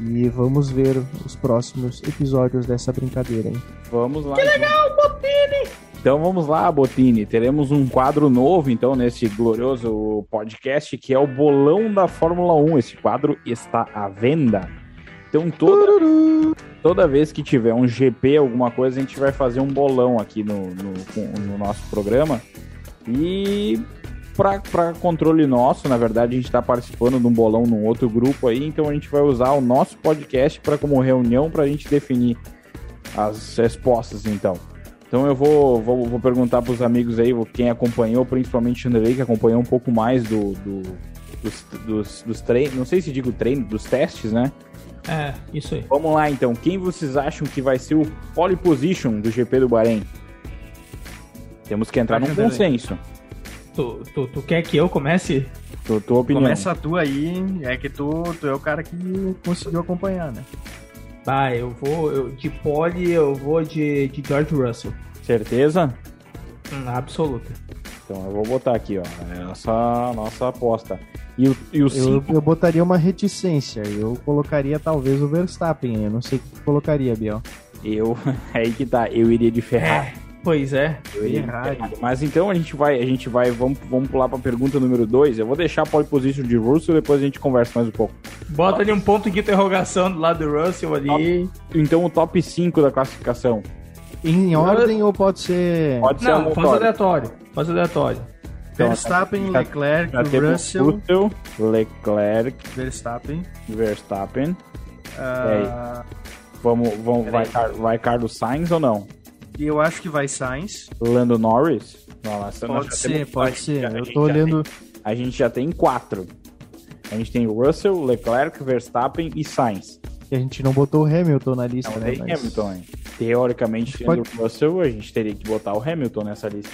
E vamos ver os próximos episódios dessa brincadeira, hein? Vamos lá. Que então. legal, Botini! Então vamos lá, Botini. Teremos um quadro novo, então, nesse glorioso podcast, que é o Bolão da Fórmula 1. Esse quadro está à venda. Então, toda, toda vez que tiver um GP, alguma coisa, a gente vai fazer um bolão aqui no, no, no nosso programa. E para controle nosso, na verdade, a gente está participando de um bolão num outro grupo aí, então a gente vai usar o nosso podcast para como reunião para a gente definir as respostas, então. Então eu vou, vou, vou perguntar para os amigos aí, quem acompanhou, principalmente o Andrei, que acompanhou um pouco mais do, do dos, dos, dos treinos, não sei se digo treino, dos testes, né? É, isso aí. Vamos lá então, quem vocês acham que vai ser o pole position do GP do Bahrein? Temos que entrar num consenso. Tu, tu, tu, quer que eu comece? Tu, tua opinião. Começa tu aí, é que tu, tu é o cara que conseguiu acompanhar, né? Bah, eu vou. Eu, de pole, eu vou de, de George Russell. Certeza? Hum, absoluta. Então eu vou botar aqui, ó. Essa nossa aposta. E o, e o eu, eu botaria uma reticência. Eu colocaria talvez o Verstappen. Eu não sei o que tu colocaria, Biel. Eu. Aí que tá. Eu iria de Ferrari. Pois é. Mas então a gente vai, a gente vai, vamos, vamos pular para a pergunta número 2. Eu vou deixar a pole position de Russell, depois a gente conversa mais um pouco. Bota ali um ponto de interrogação do lado do Russell ali. Então o top 5 da classificação. Em ordem ou pode ser. Pode ser Não, faz aleatório. Faz aleatório. Então, Verstappen, já, Leclerc, já Russell, Russell, Leclerc, Verstappen, Verstappen. Uh... Vamos, vamos vai, vai Carlos Sainz ou não? Eu acho que vai Sainz. Lando Norris? Nossa, pode ser, pode ser. Eu tô olhando. Tem, a gente já tem quatro. A gente tem Russell, Leclerc, Verstappen e Sainz. E a gente não botou o Hamilton na lista, não, né? Mas... Hamilton, hein? Teoricamente, tendo pode... o Russell, a gente teria que botar o Hamilton nessa lista.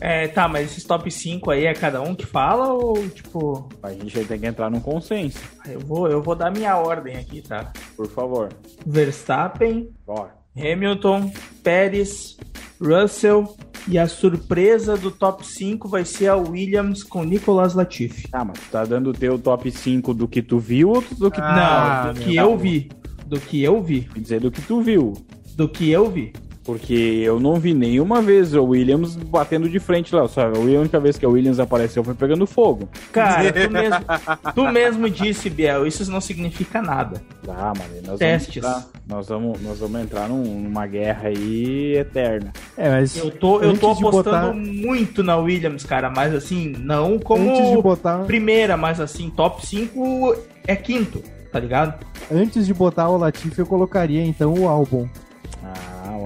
É, tá, mas esses top 5 aí é cada um que fala ou tipo. A gente vai ter que entrar num consenso. Eu vou, eu vou dar minha ordem aqui, tá? Por favor. Verstappen, Bora. Hamilton, Pérez, Russell e a surpresa do top 5 vai ser a Williams com Nicolas Latifi. Ah, mas tu tá dando o teu top 5 do que tu viu ou do que ah, Não, do que eu vi. Do que eu vi. Quer dizer, do que tu viu. Do que eu vi. Porque eu não vi nenhuma vez o Williams batendo de frente lá. Só a única vez que o Williams apareceu foi pegando fogo. Cara, tu mesmo, tu mesmo disse, Biel, isso não significa nada. Tá, mas nós Testes. Vamos entrar, nós, vamos, nós vamos entrar num, numa guerra aí eterna. É, mas eu tô, eu tô apostando botar... muito na Williams, cara, mas assim, não como botar... primeira, mas assim, top 5 é quinto, tá ligado? Antes de botar o Latifi, eu colocaria então o álbum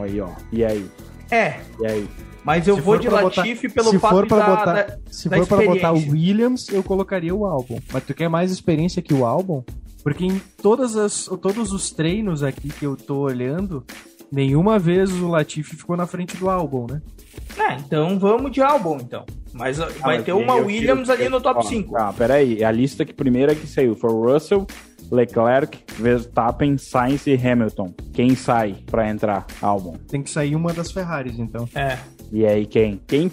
aí, ó. E aí? É. E aí? Mas eu se vou de Latifi pelo se fato for da, botar, da, Se da for para botar o Williams, eu colocaria o álbum. Mas tu quer mais experiência que o álbum? Porque em todas as, todos os treinos aqui que eu tô olhando, nenhuma vez o Latifi ficou na frente do álbum, né? Ah, então vamos de álbum, então. Mas ah, vai ter uma Williams ali no top 5. Ah, peraí. A lista que primeira que saiu foi o Russell, Leclerc, Verstappen, Sainz e Hamilton. Quem sai para entrar álbum? Tem que sair uma das Ferraris, então. É. E aí quem? Quem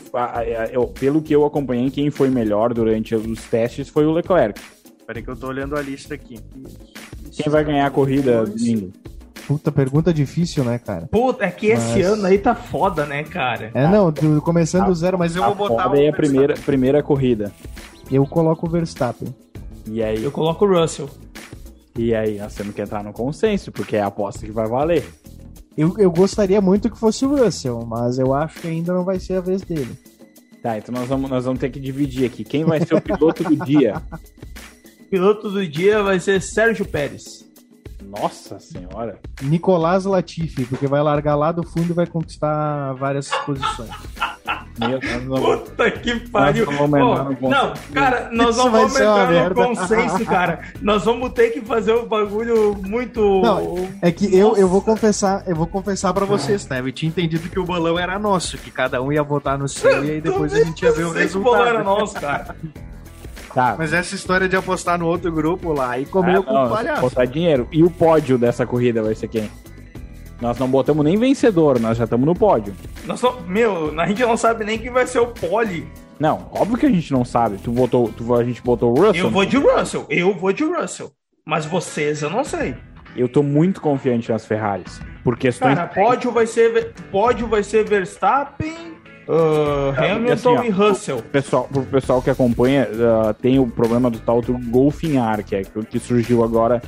eu, pelo que eu acompanhei, quem foi melhor durante os testes foi o Leclerc. Peraí que eu tô olhando a lista aqui. Quem vai ganhar a corrida domingo? Puta, pergunta difícil, né, cara? Puta, é que esse mas... ano aí tá foda, né, cara? É, não, começando do zero, mas eu vou botar. Foda aí a primeira, primeira corrida. Eu coloco o Verstappen. E aí? Eu coloco o Russell. E aí, nós temos que entrar no consenso, porque é a aposta que vai valer. Eu, eu gostaria muito que fosse o Russell, mas eu acho que ainda não vai ser a vez dele. Tá, então nós vamos, nós vamos ter que dividir aqui. Quem vai ser o piloto do dia? piloto do dia vai ser Sérgio Pérez. Nossa senhora. Nicolás Latifi, porque vai largar lá do fundo e vai conquistar várias posições. Meu Deus, Puta que pariu. Pô, não, cara, nós não vamos entrar no consenso, cara. Nós vamos ter que fazer um bagulho muito. Não, é que eu, eu vou confessar, eu vou confessar pra vocês, tá? Eu tinha entendido que o bolão era nosso, que cada um ia votar no seu e aí depois a gente ia ver o resultado. O bolão era nosso, cara. Tá. Mas essa história de apostar no outro grupo lá e comer ah, o palhaço. Botar dinheiro. E o pódio dessa corrida vai ser quem? Nós não botamos nem vencedor, nós já estamos no pódio. Nós só, meu, a gente não sabe nem quem vai ser o pole. Não, óbvio que a gente não sabe. Tu votou, tu, a gente botou o Russell. Eu vou de Russell, eu vou de Russell. Mas vocês, eu não sei. Eu tô muito confiante nas Ferraris. Por questões. Cara, pódio vai ser, pódio vai ser Verstappen, Uh, Hamilton assim, ó, e Russell. Pessoal, pro pessoal que acompanha, uh, tem o problema do tal do golfinhar, que é o que surgiu agora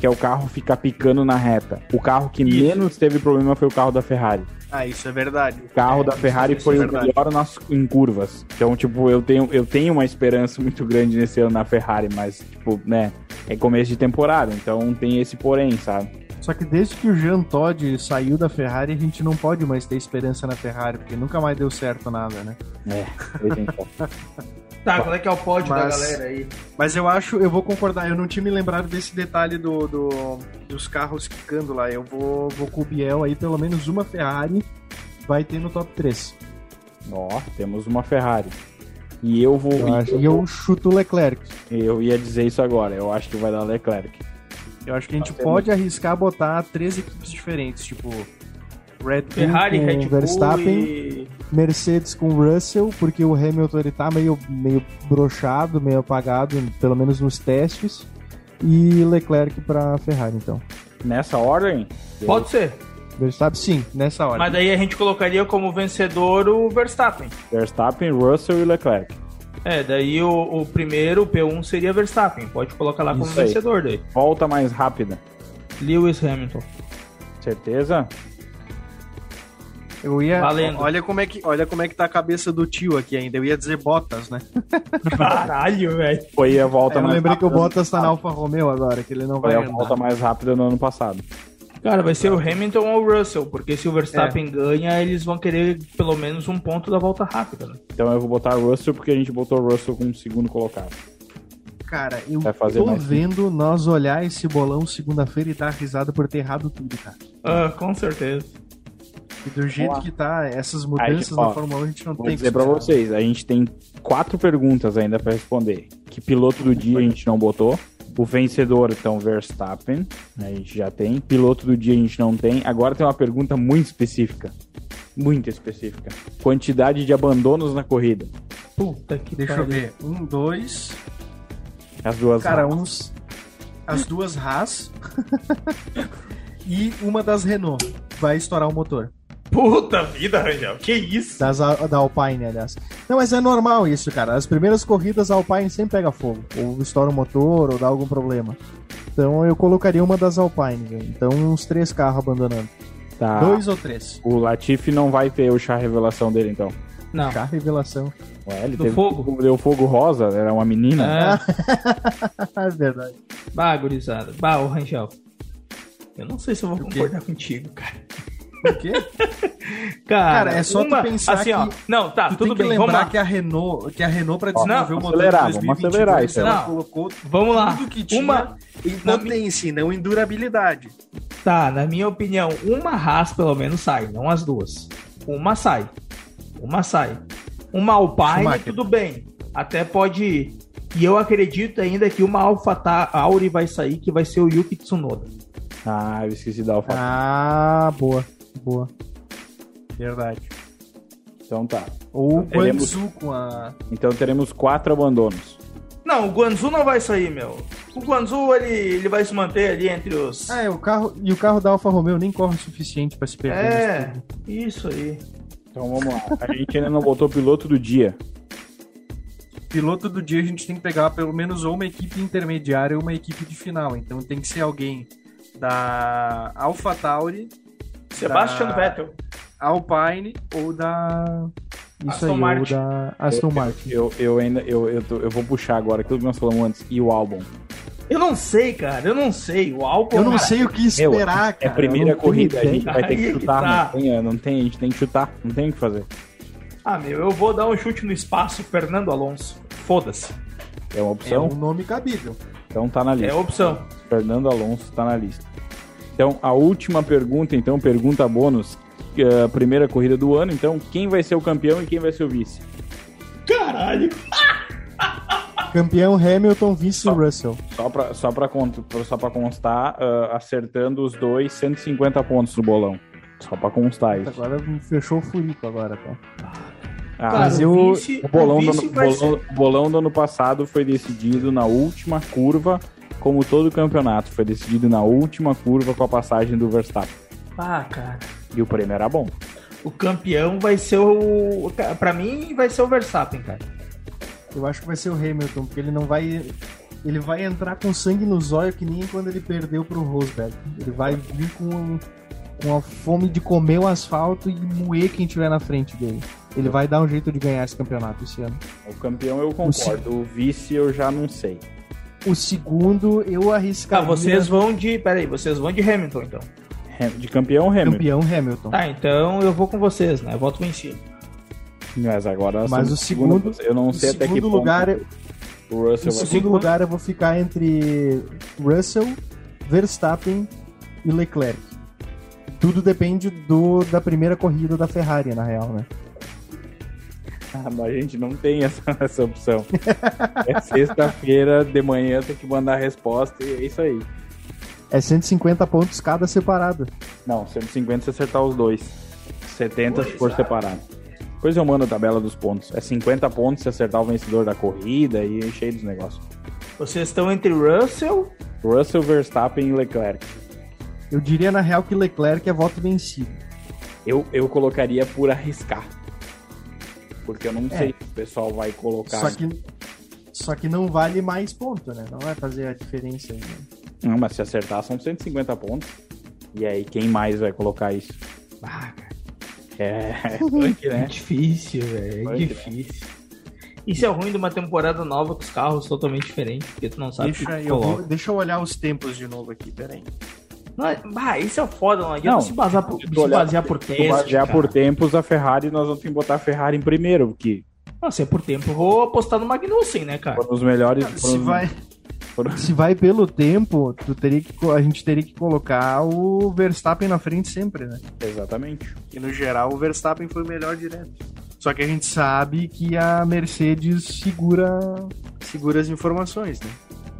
que é o carro ficar picando na reta. O carro que isso. menos teve problema foi o carro da Ferrari. Ah, isso é verdade. O carro é, da Ferrari isso, foi isso é o melhor nas, em curvas. Então, tipo, eu tenho, eu tenho uma esperança muito grande nesse ano na Ferrari, mas, tipo, né, é começo de temporada, então tem esse porém, sabe? Só que desde que o Jean Todt saiu da Ferrari, a gente não pode mais ter esperança na Ferrari, porque nunca mais deu certo nada, né? É, Tá, qual é que é o pódio mas, da galera aí? Mas eu acho, eu vou concordar, eu não tinha me lembrado desse detalhe do, do dos carros quicando lá. Eu vou, vou com o Biel aí, pelo menos uma Ferrari vai ter no top 3. Ó, temos uma Ferrari. E eu vou. Eu acho, e eu chuto o Leclerc. Eu ia dizer isso agora, eu acho que vai dar Leclerc. Eu acho que a gente pode arriscar botar três equipes diferentes, tipo Red Bull Ferrari, com Red Verstappen, e... Mercedes com Russell, porque o Hamilton ele tá meio, meio brochado, meio apagado, pelo menos nos testes, e Leclerc para Ferrari, então. Nessa ordem? Pode ser. Verstappen, sim, nessa ordem. Mas daí a gente colocaria como vencedor o Verstappen. Verstappen, Russell e Leclerc. É, daí o, o primeiro, o P1 seria Verstappen. Pode colocar lá como Isso vencedor daí. Volta mais rápida. Lewis Hamilton. Certeza? Eu ia. Valendo. Olha como, é que, olha como é que tá a cabeça do tio aqui ainda. Eu ia dizer Bottas, né? Caralho, velho. Foi a volta é, mais Eu lembrei que o Bottas tá na Alfa Romeo agora, que ele não Foi vai. Foi a volta mais rápida no ano passado. Cara, vai ser o Hamilton ou o Russell, porque se o Verstappen é. ganha, eles vão querer pelo menos um ponto da volta rápida, né? Então eu vou botar o Russell porque a gente botou o Russell como segundo colocado. Cara, eu tô vendo nós olhar esse bolão segunda-feira e dar risada por ter errado tudo, cara. Ah, com certeza. E do jeito que tá, essas mudanças gente, ó, na Fórmula 1 a gente não vou tem que dizer pra vocês, a gente tem quatro perguntas ainda para responder. Que piloto do dia a gente não botou. O vencedor, então, Verstappen, a gente já tem. Piloto do dia a gente não tem. Agora tem uma pergunta muito específica. Muito específica. Quantidade de abandonos na corrida. Puta que Deixa eu ver. Um, dois. As duas Cara, Haas. uns. As duas Haas. e uma das Renault. Vai estourar o motor. Puta vida, Rangel, que isso? Das, da Alpine, aliás. Não, mas é normal isso, cara. As primeiras corridas a Alpine sempre pega fogo. Ou estoura o motor, ou dá algum problema. Então eu colocaria uma das Alpine, Então uns três carros abandonando. Tá. Dois ou três. O Latifi não vai ter o chá revelação dele, então. Não. Chá revelação. Ué, ele Do teve, fogo? Deu fogo rosa, era uma menina. É, é verdade. Bah, gurizada. Bah, o Rangel. Eu não sei se eu vou concordar contigo, cara. Por quê? Cara, Cara, é só uma, tu pensar assim, que... Ó, não, tá, tudo bem, vamos lá. que a Renault, que a Renault para desenvolver o motor acelerar, 2022, vamos acelerar isso. Ela não, colocou vamos lá. tudo que tinha uma, em potência, não em durabilidade. Tá, na minha opinião, uma Haas pelo menos sai, não as duas. Uma sai. Uma sai. Uma Alpine, Schumacher. tudo bem. Até pode ir. E eu acredito ainda que uma Alpha Tauri vai sair, que vai ser o Yuki Tsunoda. Ah, eu esqueci da Alpha Ah, boa. Boa. Verdade. Então tá. Ou o teremos... Guanzu com a. Então teremos quatro abandonos. Não, o Guanzu não vai sair, meu. O Guanzu ele, ele vai se manter ali entre os. Ah, é, o carro. E o carro da Alfa Romeo nem corre o suficiente para se perder. É, isso aí. Então vamos lá. A gente ainda não botou piloto do dia. Piloto do dia a gente tem que pegar pelo menos ou uma equipe intermediária ou uma equipe de final. Então tem que ser alguém da Alpha Tauri Sebastian Vettel. Alpine ou da. Isso Aston aí, Martin. ou da Aston eu, Martin. Eu, eu, ainda eu, eu, tô, eu, vou puxar agora aquilo que nós falamos antes. E o álbum? Eu não sei, cara. Eu não sei. O álbum. Eu não cara, sei o que esperar, meu, cara. É a primeira corrida, a gente vai ter que chutar. Tá. Não, tem, não tem, a gente tem que chutar. Não tem o que fazer. Ah, meu, eu vou dar um chute no espaço, Fernando Alonso. Foda-se. É uma opção? É um nome cabível. Então tá na lista. É opção. Fernando Alonso tá na lista. Então, a última pergunta, então, pergunta bônus. A primeira corrida do ano, então, quem vai ser o campeão e quem vai ser o vice? Caralho! Campeão Hamilton, vice só, Russell. Só pra, só pra, só pra constar, uh, acertando os dois, 150 pontos no bolão. Só pra constar isso. Agora fechou o furico agora, tá? Ah, mas o, vice, o, bolão o, do, bolão, bolão do ano passado foi decidido na última curva como todo campeonato, foi decidido na última curva com a passagem do Verstappen. Ah, cara. E o prêmio era bom. O campeão vai ser o. Pra mim, vai ser o Verstappen, cara. Eu acho que vai ser o Hamilton, porque ele não vai. Ele vai entrar com sangue nos olhos que nem quando ele perdeu pro Rosberg. Ele vai vir com, com a fome de comer o asfalto e moer quem tiver na frente dele. Ele vai dar um jeito de ganhar esse campeonato esse ano. O campeão eu concordo, o, o vice eu já não sei. O segundo eu arriscaria. Ah, vocês vão de. Peraí, vocês vão de Hamilton então. De campeão Hamilton. Campeão Hamilton. Tá, então eu vou com vocês, né? Eu voto vencido. Mas agora. Mas o segundo. Eu não sei até que lugar, ponto. O Russell segundo lugar eu vou ficar entre Russell, Verstappen e Leclerc. Tudo depende do, da primeira corrida da Ferrari, na real, né? Ah, mas a gente não tem essa, essa opção. é sexta-feira de manhã, tem que mandar a resposta e é isso aí. É 150 pontos cada separado. Não, 150 se acertar os dois. 70 se for separado. Depois eu mando a tabela dos pontos. É 50 pontos se acertar o vencedor da corrida e é cheio dos negócios. Vocês estão entre Russell? Russell, Verstappen e Leclerc. Eu diria na real que Leclerc é voto vencido. Eu, eu colocaria por arriscar. Porque eu não é. sei se o pessoal vai colocar. Só que, só que não vale mais ponto, né? Não vai fazer a diferença aí. Né? Não, mas se acertar são 150 pontos. E aí, quem mais vai colocar isso? Ah, cara. É, é, punk, né? é difícil, velho. É né? difícil. Isso é ruim de uma temporada nova com os carros totalmente diferentes, porque tu não sabe deixa, que eu vou, Deixa eu olhar os tempos de novo aqui, peraí. Não, ah, isso é foda, não adianta Não, se basear por, se se olhar- basear por Se tempo. basear cara. por tempos, a Ferrari, nós vamos ter que botar a Ferrari em primeiro, porque Não, se é por tempo, eu vou apostar no Magnussen, né, cara? foram os melhores. Se foram- vai, foram- se vai pelo tempo, tu teria que, a gente teria que colocar o Verstappen na frente sempre, né? Exatamente. E no geral o Verstappen foi o melhor direto. Só que a gente sabe que a Mercedes segura, segura as informações, né?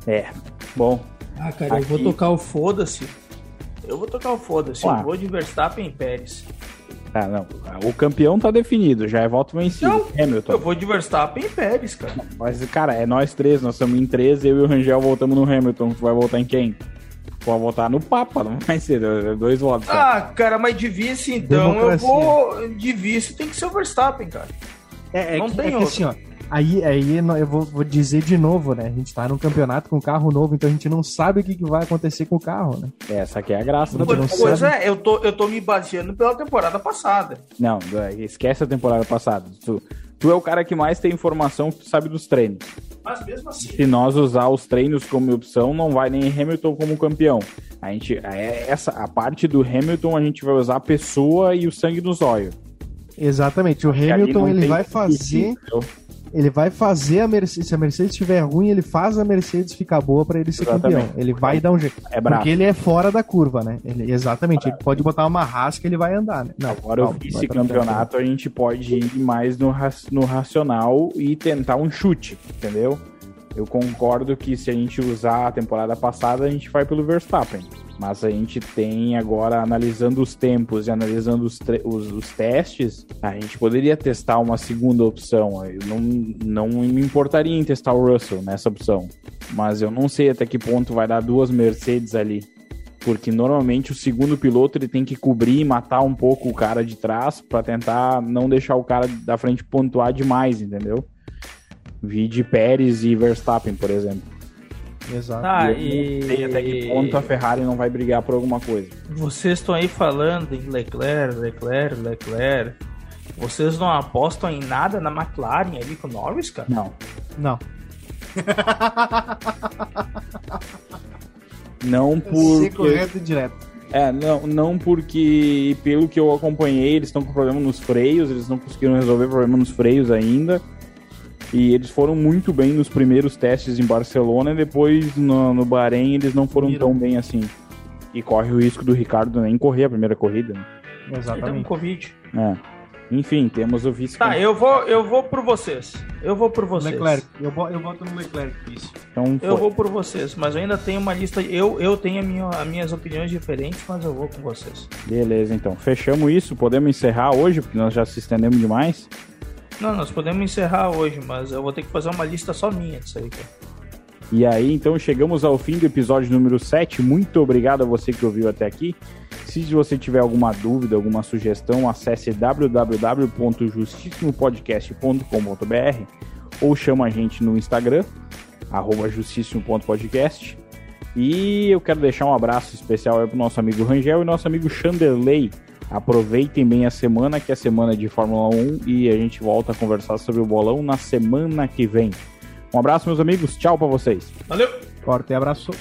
É. Bom, Ah, cara, eu vou Aqui- tocar o foda-se. Eu vou tocar o foda-se. Eu vou de Verstappen e Pérez. ah, não. O campeão tá definido, já é voto vencido. Não, Hamilton. Eu vou de Verstappen e Pérez, cara. Mas, cara, é nós três, nós estamos em três, eu e o Rangel voltamos no Hamilton. Tu vai votar em quem? Vai votar no Papa, não vai ser dois votos. cara. Ah, cara, mas de vice, então, Democracia. eu vou. De vice tem que ser o Verstappen, cara. É, é Não que, tem é que assim, ó. Aí, aí eu vou, vou dizer de novo, né? A gente tá num campeonato com carro novo, então a gente não sabe o que, que vai acontecer com o carro, né? Essa aqui é a graça da Não, não Pois sabe. é, eu tô, eu tô me baseando pela temporada passada. Não, esquece a temporada passada. Tu, tu é o cara que mais tem informação, tu sabe dos treinos. Mas mesmo assim. Se nós usar os treinos como opção, não vai nem Hamilton como campeão. A gente, é essa a parte do Hamilton a gente vai usar a pessoa e o sangue nos olhos. Exatamente. O Hamilton ele vai fazer, entendeu? Ele vai fazer a Mercedes. Se a Mercedes estiver ruim, ele faz a Mercedes ficar boa pra ele ser Exatamente. campeão. Ele vai dar um jeito. É. Porque ele é fora da curva, né? Ele, exatamente. Ele pode botar uma rasca, ele vai andar, né? Não, Agora o calma, pra vice-campeonato a gente pode ir mais no, no racional e tentar um chute, entendeu? Eu concordo que se a gente usar a temporada passada, a gente vai pelo Verstappen. Mas a gente tem agora, analisando os tempos e analisando os, os- os testes, a gente poderia testar uma segunda opção. Eu não, não me importaria em testar o Russell nessa opção. Mas eu não sei até que ponto vai dar duas Mercedes ali porque normalmente o segundo piloto ele tem que cobrir e matar um pouco o cara de trás para tentar não deixar o cara da frente pontuar demais, entendeu? Vide Pérez e Verstappen, por exemplo. Exato. Ah, sei e. até que ponto a Ferrari não vai brigar por alguma coisa. Vocês estão aí falando em Leclerc, Leclerc, Leclerc. Vocês não apostam em nada na McLaren ali com o Norris, cara? Não. Não. Não Ser porque correto e direto. é, não, não porque pelo que eu acompanhei, eles estão com problema nos freios, eles não conseguiram resolver problema nos freios ainda. E eles foram muito bem nos primeiros testes em Barcelona e depois no, no Bahrein eles não foram Viram. tão bem assim. E corre o risco do Ricardo nem correr a primeira corrida. né? Ele tá com Exatamente. Covid. É. Enfim, temos o vice Tá, eu vou, eu vou por vocês. Eu vou por vocês. Leclerc. Eu, eu voto no Leclerc, isso. Então, Eu vou por vocês, mas eu ainda tenho uma lista. Eu, eu tenho a minha, as minhas opiniões diferentes, mas eu vou com vocês. Beleza, então. Fechamos isso. Podemos encerrar hoje, porque nós já se estendemos demais. Não, nós podemos encerrar hoje, mas eu vou ter que fazer uma lista só minha disso aí, cara. E aí, então, chegamos ao fim do episódio número 7. Muito obrigado a você que ouviu até aqui. Se você tiver alguma dúvida, alguma sugestão, acesse www.justissimopodcast.com.br ou chama a gente no Instagram, arroba. E eu quero deixar um abraço especial para o nosso amigo Rangel e nosso amigo Chanderley. Aproveitem bem a semana, que é a semana de Fórmula 1, e a gente volta a conversar sobre o bolão na semana que vem. Um abraço, meus amigos. Tchau para vocês. Valeu! Corta e abraço.